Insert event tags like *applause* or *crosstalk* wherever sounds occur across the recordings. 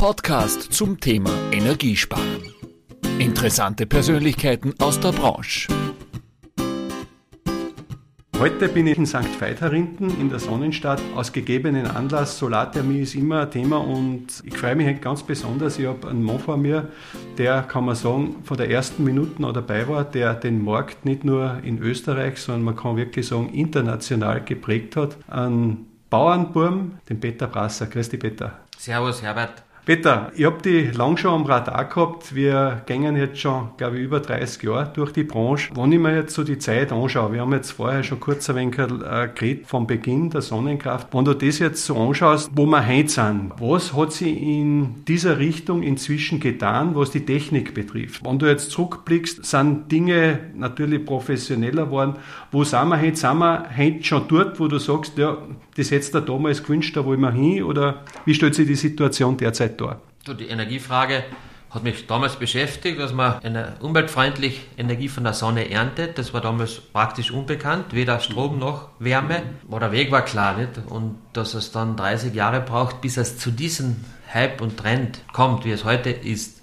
Podcast zum Thema Energiesparen. Interessante Persönlichkeiten aus der Branche. Heute bin ich in St. Veitharinden in der Sonnenstadt. Aus gegebenen Anlass, Solarthermie ist immer ein Thema und ich freue mich ganz besonders. Ich habe einen Mann vor mir, der, kann man sagen, von der ersten Minute an dabei war, der den Markt nicht nur in Österreich, sondern man kann wirklich sagen, international geprägt hat. Ein Bauernburm, den Peter Brasser. Grüß dich, Peter. Servus, Herbert. Peter, ich habe die lang schon am Radar gehabt. Wir gehen jetzt schon, glaube ich, über 30 Jahre durch die Branche. Wenn ich mir jetzt so die Zeit anschaue, wir haben jetzt vorher schon kurz ein wenig äh, geredet vom Beginn der Sonnenkraft. Wenn du das jetzt so anschaust, wo wir heute sind, was hat sich in dieser Richtung inzwischen getan, was die Technik betrifft? Wenn du jetzt zurückblickst, sind Dinge natürlich professioneller geworden. Wo sind wir heute? Sind wir heute schon dort, wo du sagst, ja, das hättest du damals gewünscht, da wollen wir hin? Oder wie stellt sich die Situation derzeit dar? Die Energiefrage hat mich damals beschäftigt, dass man eine umweltfreundlich Energie von der Sonne erntet. Das war damals praktisch unbekannt, weder Strom noch Wärme. Aber der Weg war klar, nicht? Und dass es dann 30 Jahre braucht, bis es zu diesem Hype und Trend kommt, wie es heute ist,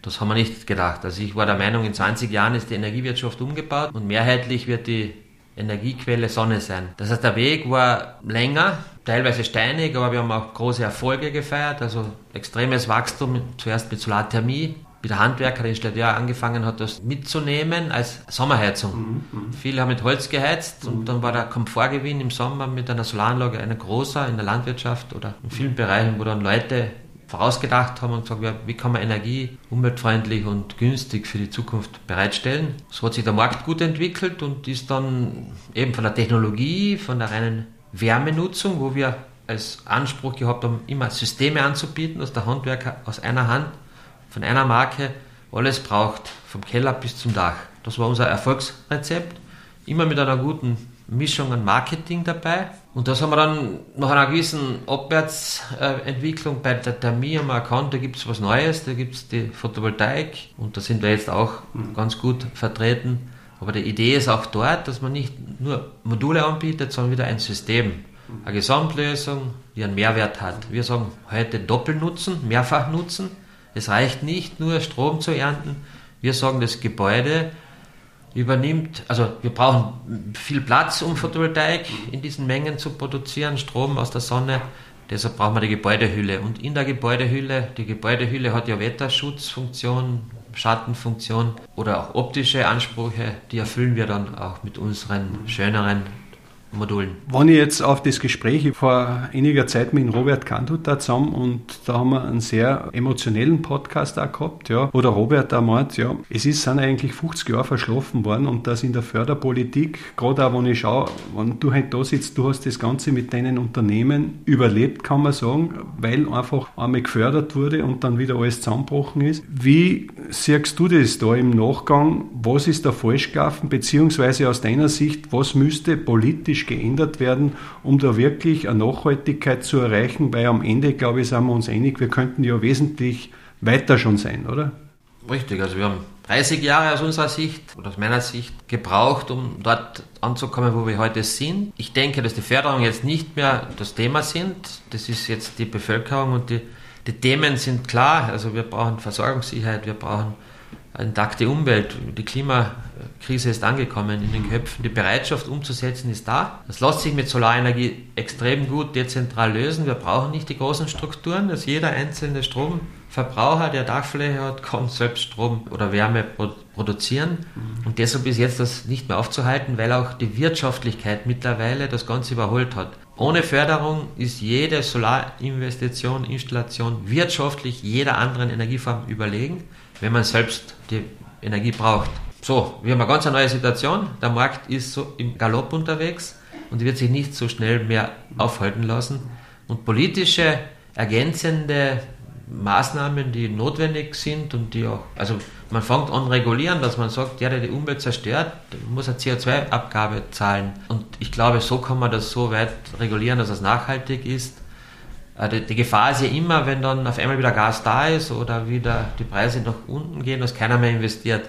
das haben wir nicht gedacht. Also ich war der Meinung, in 20 Jahren ist die Energiewirtschaft umgebaut und mehrheitlich wird die Energiequelle Sonne sein. Das heißt, der Weg war länger, teilweise steinig, aber wir haben auch große Erfolge gefeiert, also extremes Wachstum, zuerst mit Solarthermie, wie der Handwerker in Stadtjahr angefangen hat, das mitzunehmen als Sommerheizung. Mhm, mhm, Viele haben mit Holz geheizt mhm. und dann war der Komfortgewinn im Sommer mit einer Solaranlage ein großer in der Landwirtschaft oder in vielen Bereichen, wo dann Leute vorausgedacht haben und gesagt, wie kann man Energie umweltfreundlich und günstig für die Zukunft bereitstellen. So hat sich der Markt gut entwickelt und ist dann eben von der Technologie, von der reinen Wärmenutzung, wo wir als Anspruch gehabt haben, immer Systeme anzubieten, dass der Handwerker aus einer Hand, von einer Marke alles braucht, vom Keller bis zum Dach. Das war unser Erfolgsrezept. Immer mit einer guten Mischung an Marketing dabei. Und das haben wir dann nach einer gewissen Abwärtsentwicklung bei der Thermie haben wir erkannt, da gibt es was Neues, da gibt es die Photovoltaik und da sind wir jetzt auch mhm. ganz gut vertreten. Aber die Idee ist auch dort, dass man nicht nur Module anbietet, sondern wieder ein System, eine Gesamtlösung, die einen Mehrwert hat. Wir sagen heute Doppelnutzen, Mehrfachnutzen. Es reicht nicht nur Strom zu ernten. Wir sagen, das Gebäude übernimmt, also wir brauchen viel Platz, um Photovoltaik in diesen Mengen zu produzieren, Strom aus der Sonne. Deshalb brauchen wir die Gebäudehülle. Und in der Gebäudehülle, die Gebäudehülle hat ja Wetterschutzfunktion, Schattenfunktion oder auch optische Ansprüche, die erfüllen wir dann auch mit unseren schöneren Modulen. Wenn ich jetzt auf das Gespräch vor einiger Zeit mit Robert Kandut da zusammen und da haben wir einen sehr emotionellen Podcast auch gehabt, ja, wo der Robert da meint, ja, es ist, sind eigentlich 50 Jahre verschlafen worden und das in der Förderpolitik, gerade auch wenn ich schaue, wenn du halt da sitzt, du hast das Ganze mit deinen Unternehmen überlebt, kann man sagen, weil einfach einmal gefördert wurde und dann wieder alles zusammengebrochen ist. Wie siehst du das da im Nachgang? Was ist da falsch gelaufen, beziehungsweise aus deiner Sicht, was müsste politisch geändert werden, um da wirklich eine Nachhaltigkeit zu erreichen, weil am Ende, glaube ich, sind wir uns einig, wir könnten ja wesentlich weiter schon sein, oder? Richtig, also wir haben 30 Jahre aus unserer Sicht oder aus meiner Sicht gebraucht, um dort anzukommen, wo wir heute sind. Ich denke, dass die Förderung jetzt nicht mehr das Thema sind. Das ist jetzt die Bevölkerung und die, die Themen sind klar. Also wir brauchen Versorgungssicherheit, wir brauchen intakte Umwelt. Die Klimakrise ist angekommen in den Köpfen. Die Bereitschaft umzusetzen ist da. Das lässt sich mit Solarenergie extrem gut dezentral lösen. Wir brauchen nicht die großen Strukturen, dass jeder einzelne Stromverbraucher, der Dachfläche hat, *laughs* kann selbst Strom oder Wärme produzieren. Und deshalb ist jetzt das nicht mehr aufzuhalten, weil auch die Wirtschaftlichkeit mittlerweile das Ganze überholt hat. Ohne Förderung ist jede Solarinvestition, Installation wirtschaftlich jeder anderen Energieform überlegen wenn man selbst die Energie braucht. So, wir haben eine ganz neue Situation. Der Markt ist so im Galopp unterwegs und wird sich nicht so schnell mehr aufhalten lassen. Und politische, ergänzende Maßnahmen, die notwendig sind und die auch, also man fängt an regulieren, dass man sagt, der, der die Umwelt zerstört, muss eine CO2-Abgabe zahlen. Und ich glaube, so kann man das so weit regulieren, dass es nachhaltig ist äh, die, die, Gefahr ist ja immer, wenn dann auf einmal wieder Gas da ist oder wieder die Preise nach unten gehen, dass keiner mehr investiert.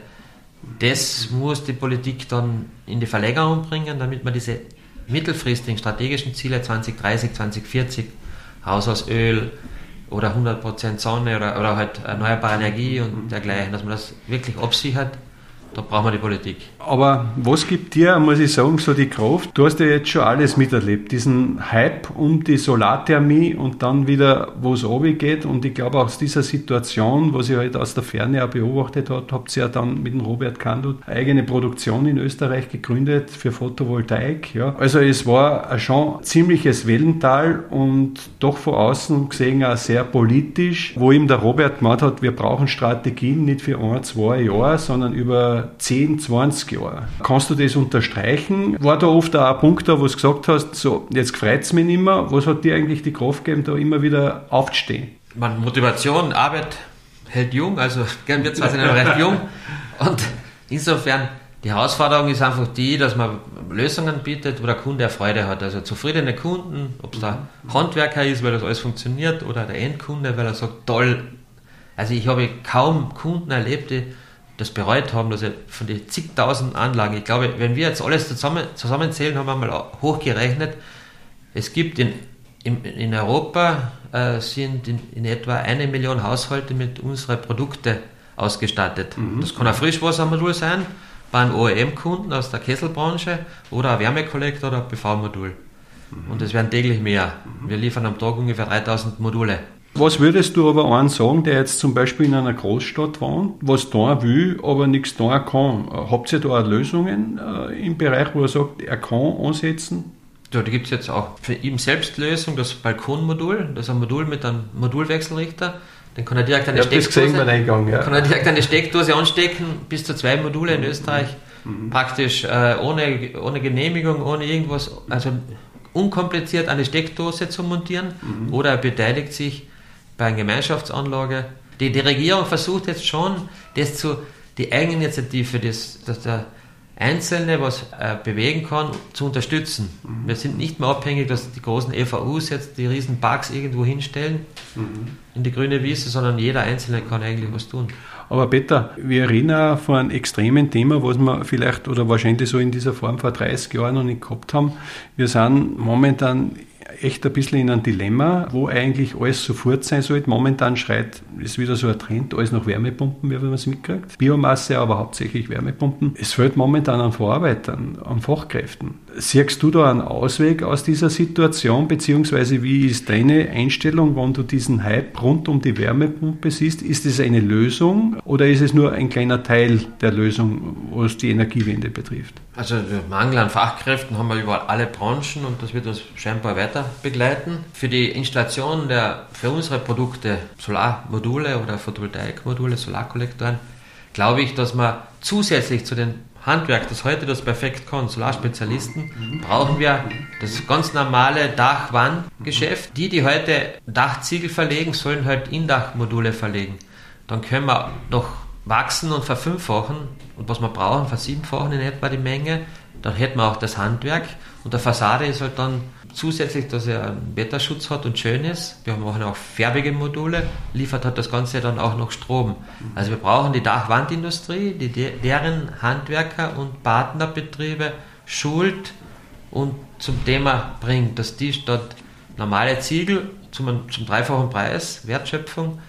Das muss die Politik dann in die Verlängerung bringen, damit man diese mittelfristigen strategischen Ziele 2030, 2040, Haus aus Öl, oder 100% Sonne oder, oder halt erneuerbare Energie und dergleichen, dass man das wirklich absichert da brauchen wir die Politik. Aber was gibt dir, muss ich sagen, so die Kraft? Du hast ja jetzt schon alles miterlebt. Diesen Hype um die Solarthermie und dann wieder, wo es geht. Und ich glaube, aus dieser Situation, was ich halt aus der Ferne auch beobachtet habe, habt ihr ja dann mit dem Robert Kandut eigene Produktion in Österreich gegründet für Photovoltaik. Ja. Also es war schon ziemliches Wellental und doch von außen gesehen auch sehr politisch, wo ihm der Robert gemeint hat, wir brauchen Strategien nicht für ein, zwei Jahre, sondern über 10, 20 Jahre. Kannst du das unterstreichen? War da oft auch ein Punkt da, wo du gesagt hast, so, jetzt freut es mich nicht mehr. Was hat dir eigentlich die Kraft gegeben, da immer wieder aufzustehen? Man, Motivation, Arbeit hält jung, also gern wir zwar sind noch recht jung und insofern die Herausforderung ist einfach die, dass man Lösungen bietet, wo der Kunde Freude hat. Also zufriedene Kunden, ob es der Handwerker ist, weil das alles funktioniert, oder der Endkunde, weil er sagt, toll. Also ich habe kaum Kunden erlebt, die das bereut haben, dass er von den zigtausend Anlagen, ich glaube, wenn wir jetzt alles zusammen, zusammenzählen, haben wir mal hochgerechnet, es gibt in, in, in Europa äh, sind in, in, etwa eine Million Haushalte mit unseren Produkten ausgestattet. Mhm. Das kann ein Frischwassermodul sein, bei einem OEM-Kunden aus der Kesselbranche oder ein Wärmekollektor oder ein PV-Modul. Mhm. Und es werden täglich mehr. Mhm. Wir liefern am Tag ungefähr 3000 Module. Was würdest du aber einen sagen, der jetzt zum Beispiel in einer Großstadt wohnt, was da will, aber nichts da kann? Habt ihr da auch Lösungen äh, im Bereich, wo er sagt, er kann ansetzen? Ja, da gibt es jetzt auch für ihn selbst Lösung, das Balkonmodul, das ist ein Modul mit einem Modulwechselrichter. Den kann er direkt eine Steckdose, Eingang, ja. kann er direkt eine Steckdose anstecken, bis zu zwei Module in Österreich. Mhm. Praktisch äh, ohne, ohne Genehmigung, ohne irgendwas, also unkompliziert eine Steckdose zu montieren. Mhm. Oder er beteiligt sich bei einer Gemeinschaftsanlage. Die, die Regierung versucht jetzt schon, das zu, die Eigeninitiative, das, dass der Einzelne was äh, bewegen kann, zu unterstützen. Mhm. Wir sind nicht mehr abhängig, dass die großen EVUs jetzt die riesen Parks irgendwo hinstellen mhm. in die grüne Wiese, sondern jeder Einzelne kann eigentlich was tun. Aber Peter, wir reden auch von einem extremen Thema, was wir vielleicht oder wahrscheinlich so in dieser Form vor 30 Jahren noch nicht gehabt haben. Wir sind momentan echt ein bisschen in einem Dilemma, wo eigentlich alles sofort sein sollte. Momentan schreit, ist wieder so ein Trend, alles nach Wärmepumpen, wie man es mitkriegt. Biomasse, aber hauptsächlich Wärmepumpen. Es fehlt momentan an Vorarbeitern, an Fachkräften. Siehst du da einen Ausweg aus dieser Situation, beziehungsweise wie ist deine Einstellung, wenn du diesen Hype rund um die Wärmepumpe siehst? Ist es eine Lösung oder ist es nur ein kleiner Teil der Lösung, was die Energiewende betrifft? Also Mangel an Fachkräften haben wir über alle Branchen und das wird uns scheinbar weiter begleiten. Für die Installation der, für unsere Produkte, Solarmodule oder Photovoltaikmodule, Solarkollektoren, glaube ich, dass man zusätzlich zu den Handwerk, das heute das perfekt kann, Solarspezialisten, brauchen wir das ganz normale Dachwandgeschäft. Die, die heute Dachziegel verlegen, sollen halt Indachmodule verlegen. Dann können wir noch wachsen und verfünffachen und was wir brauchen, versiebenfachen in etwa die Menge. Dann hätten wir auch das Handwerk und der Fassade ist halt dann zusätzlich, dass er einen Wetterschutz hat und schön ist. Wir machen auch färbige Module, liefert hat das Ganze dann auch noch Strom. Also wir brauchen die Dachwandindustrie, die deren Handwerker und Partnerbetriebe schult und zum Thema bringt, dass die statt normale Ziegel zum, zum dreifachen Preis Wertschöpfung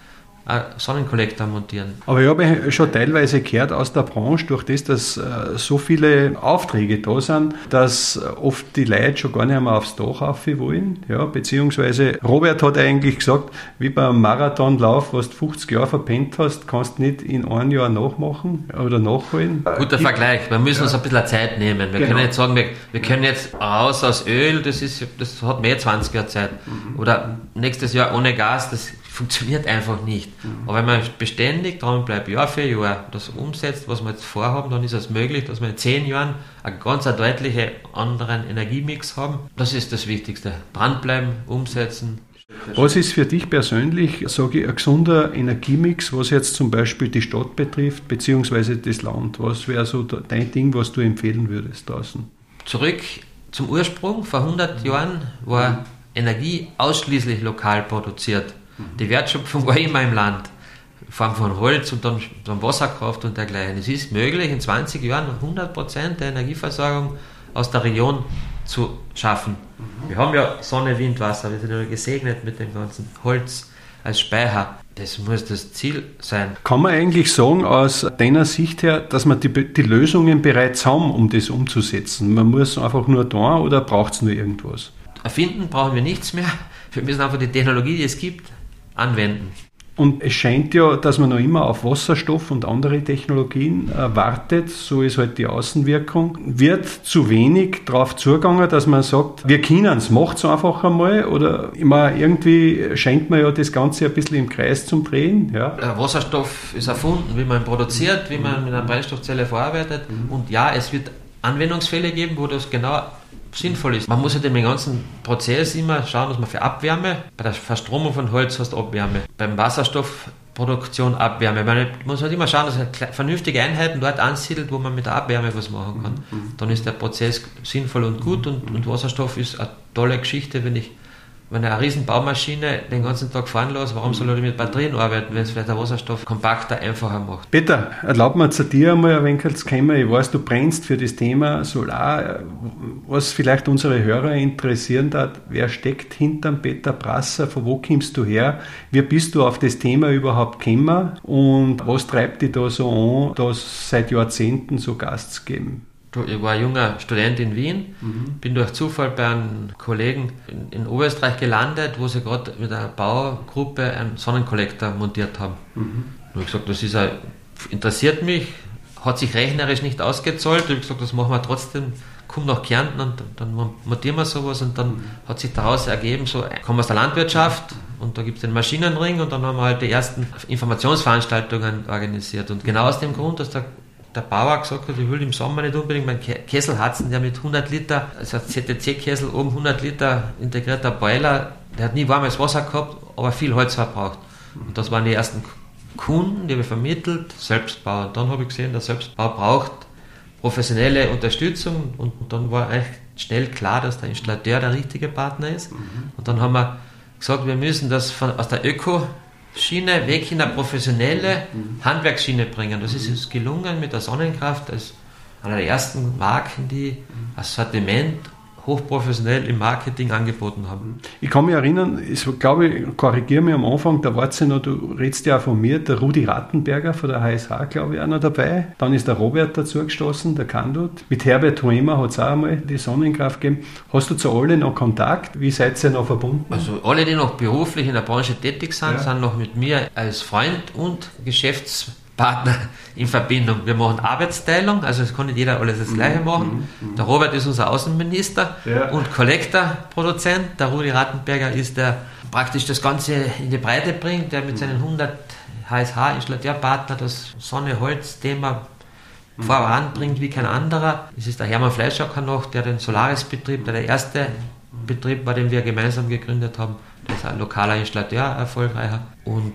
Sonnenkollektor montieren. Aber ich habe schon teilweise gehört aus der Branche, durch das, dass äh, so viele Aufträge da sind, dass oft die Leute schon gar nicht mehr aufs Dach rauf wollen. Ja, beziehungsweise Robert hat eigentlich gesagt, wie beim Marathonlauf, was du 50 Jahre verpennt hast, kannst du nicht in einem Jahr nachmachen oder nachholen. Guter die, Vergleich. Wir müssen ja. uns ein bisschen Zeit nehmen. Wir genau. können nicht sagen, wir, wir, können jetzt raus aus Öl, das, ist, das hat mehr 20 Jahre Zeit. Mhm. Oder nächstes Jahr ohne Gas, das funktioniert einfach nicht. Mhm. Aber wenn man beständig dran bleibt, Jahr für Jahr, das umsetzt, was wir jetzt vorhaben, dann ist es möglich, dass wir in zehn Jahren einen ganz deutlichen anderen Energiemix haben. Das ist das Wichtigste. Dranbleiben, umsetzen. Was ist für dich persönlich, sage ich, ein gesunder Energiemix, was jetzt zum Beispiel die Stadt betrifft, beziehungsweise das Land? Was wäre so dein Ding, was du empfehlen würdest draußen? Zurück zum Ursprung. Vor 100 Jahren war Energie ausschließlich lokal produziert. Die Wertschöpfung war immer im Land. In Form von Holz und dann, dann Wasserkraft und dergleichen. Es ist möglich, in 20 Jahren 100% der Energieversorgung aus der Region zu schaffen. Wir haben ja Sonne, Wind, Wasser, wir sind ja gesegnet mit dem ganzen Holz, als Speicher. Das muss das Ziel sein. Kann man eigentlich sagen, aus deiner Sicht her, dass wir die, die Lösungen bereits haben, um das umzusetzen? Man muss einfach nur da oder braucht es nur irgendwas? Erfinden brauchen wir nichts mehr. Wir müssen einfach die Technologie, die es gibt, anwenden. Und es scheint ja, dass man noch immer auf Wasserstoff und andere Technologien äh, wartet. So ist halt die Außenwirkung. Wird zu wenig darauf zugegangen, dass man sagt, wir können es, macht es einfach einmal. Oder immer irgendwie scheint man ja das Ganze ein bisschen im Kreis zum Drehen. Ja. Wasserstoff ist erfunden, wie man ihn produziert, wie man mit einer Brennstoffzelle verarbeitet. Mhm. Und ja, es wird Anwendungsfälle geben, wo das genau sinnvoll ist. Man muss halt im ganzen Prozess immer schauen, dass man für Abwärme, bei der Verstromung von Holz hast du Abwärme, beim Wasserstoffproduktion Abwärme. Man muss halt immer schauen, dass man vernünftige Einheiten dort ansiedelt, wo man mit der Abwärme was machen kann. Mhm. Dann ist der Prozess sinnvoll und gut und, und Wasserstoff ist eine tolle Geschichte, wenn ich wenn er eine riesen Baumaschine den ganzen Tag fahren lässt, warum soll er mit Batterien arbeiten, wenn es vielleicht der Wasserstoff kompakter, einfacher macht? Peter, erlaub mir zu dir einmal ein wenig zu kommen. Ich weiß, du brennst für das Thema Solar. Was vielleicht unsere Hörer interessieren hat, wer steckt hinterm Peter Brasser? Von wo kommst du her? Wie bist du auf das Thema überhaupt gekommen? Und was treibt dich da so an, das seit Jahrzehnten so Gast zu geben? Ich war junger Student in Wien, mhm. bin durch Zufall bei einem Kollegen in, in Oberösterreich gelandet, wo sie gerade mit einer Baugruppe einen Sonnenkollektor montiert haben. Mhm. Und ich gesagt, das ist ein, interessiert mich, hat sich rechnerisch nicht ausgezahlt. Ich habe gesagt, das machen wir trotzdem, komm nach Kärnten und dann montieren wir sowas und dann mhm. hat sich daraus ergeben, so komme aus der Landwirtschaft und da gibt es den Maschinenring und dann haben wir halt die ersten Informationsveranstaltungen organisiert. Und genau aus dem Grund, dass der der Bauer gesagt hat, ich will im Sommer nicht unbedingt meinen Kessel hatzen, der mit 100 Liter, also CTC-Kessel, oben 100 Liter integrierter Boiler, der hat nie warmes Wasser gehabt, aber viel Holz verbraucht. Und das waren die ersten Kunden, die wir vermittelt, Selbstbau. Und dann habe ich gesehen, der Selbstbau braucht professionelle Unterstützung und dann war eigentlich schnell klar, dass der Installateur der richtige Partner ist. Mhm. Und dann haben wir gesagt, wir müssen das von, aus der Öko- Schiene weg in eine professionelle mhm. Handwerksschiene bringen. Das ist uns gelungen mit der Sonnenkraft als einer der ersten Marken, die das Sortiment hochprofessionell im Marketing angeboten haben. Ich kann mich erinnern, ich glaube, ich korrigiere mich am Anfang, da war noch, du redest ja auch von mir, der Rudi Rattenberger von der HSH, glaube ich, auch noch dabei. Dann ist der Robert dazu gestoßen, der Kandut. Mit Herbert Hoemer hat es auch einmal die Sonnenkraft gegeben. Hast du zu allen noch Kontakt? Wie seid ihr noch verbunden? Also alle, die noch beruflich in der Branche tätig sind, ja. sind noch mit mir als Freund und Geschäftspartner Partner in Verbindung. Wir machen Arbeitsteilung, also es kann nicht jeder alles das Gleiche mhm, machen. Mhm, mhm. Der Robert ist unser Außenminister ja. und Kollektorproduzent. Der Rudi Rattenberger ist der praktisch das Ganze in die Breite bringt, der mit seinen 100 HSH-Installateurpartner das Sonne-Holz-Thema voranbringt wie kein anderer. Es ist der Hermann Fleischacker noch, der den Solaris-Betrieb, der der erste Betrieb war, den wir gemeinsam gegründet haben. Ist ein lokaler Installateur, erfolgreicher. Und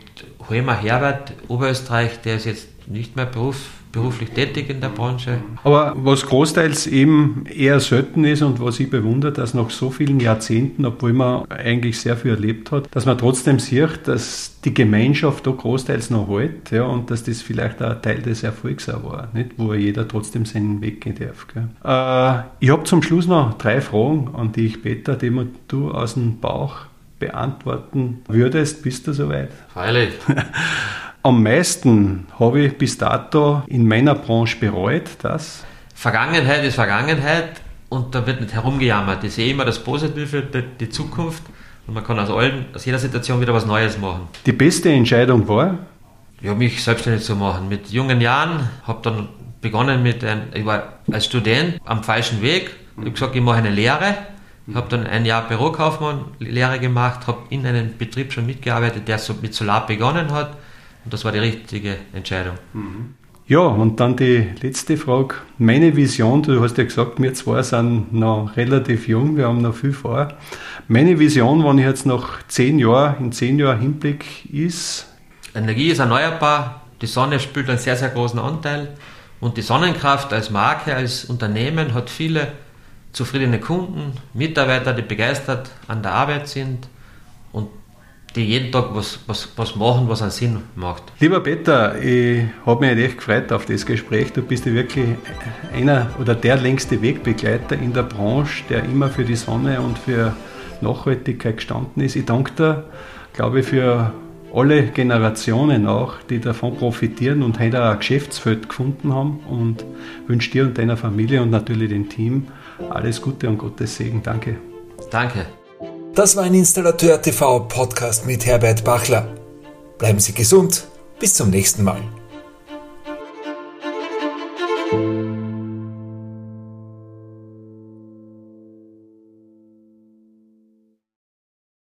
Hoemer Herbert, Oberösterreich, der ist jetzt nicht mehr beruf, beruflich tätig in der Branche. Aber was großteils eben eher selten ist und was ich bewundere, dass nach so vielen Jahrzehnten, obwohl man eigentlich sehr viel erlebt hat, dass man trotzdem sieht, dass die Gemeinschaft da großteils noch hält ja, und dass das vielleicht auch ein Teil des Erfolgs auch war, nicht? wo jeder trotzdem seinen Weg gehen darf. Äh, ich habe zum Schluss noch drei Fragen an dich, Peter, die du aus dem Bauch beantworten würdest, bist du soweit? Freilich. *laughs* Am meisten habe ich bis dato in meiner Branche bereut, dass Vergangenheit ist Vergangenheit und da wird nicht herumgejammert. Ich sehe immer das Positive, die Zukunft und man kann aus, allen, aus jeder Situation wieder was Neues machen. Die beste Entscheidung war? Ja, mich selbstständig zu machen. Mit jungen Jahren habe dann begonnen mit, ein, ich war als Student am falschen Weg. Ich habe gesagt, ich mache eine Lehre ich habe dann ein Jahr Bürokaufmann-Lehre gemacht, habe in einem Betrieb schon mitgearbeitet, der so mit Solar begonnen hat. Und das war die richtige Entscheidung. Mhm. Ja, und dann die letzte Frage. Meine Vision, du hast ja gesagt, wir zwei sind noch relativ jung, wir haben noch viel vor. Meine Vision, wenn ich jetzt nach zehn Jahren, in zehn Jahren Hinblick, ist? Energie ist erneuerbar, die Sonne spielt einen sehr, sehr großen Anteil und die Sonnenkraft als Marke, als Unternehmen hat viele zufriedene Kunden, Mitarbeiter, die begeistert an der Arbeit sind und die jeden Tag was, was, was machen, was einen Sinn macht. Lieber Peter, ich habe mich echt gefreut auf das Gespräch. Du bist ja wirklich einer oder der längste Wegbegleiter in der Branche, der immer für die Sonne und für Nachhaltigkeit gestanden ist. Ich danke dir, glaube ich, für alle Generationen auch, die davon profitieren und heute ein Geschäftsfeld gefunden haben und wünsche dir und deiner Familie und natürlich dem Team alles Gute und Gottes Segen. Danke. Danke. Das war ein Installateur TV Podcast mit Herbert Bachler. Bleiben Sie gesund. Bis zum nächsten Mal.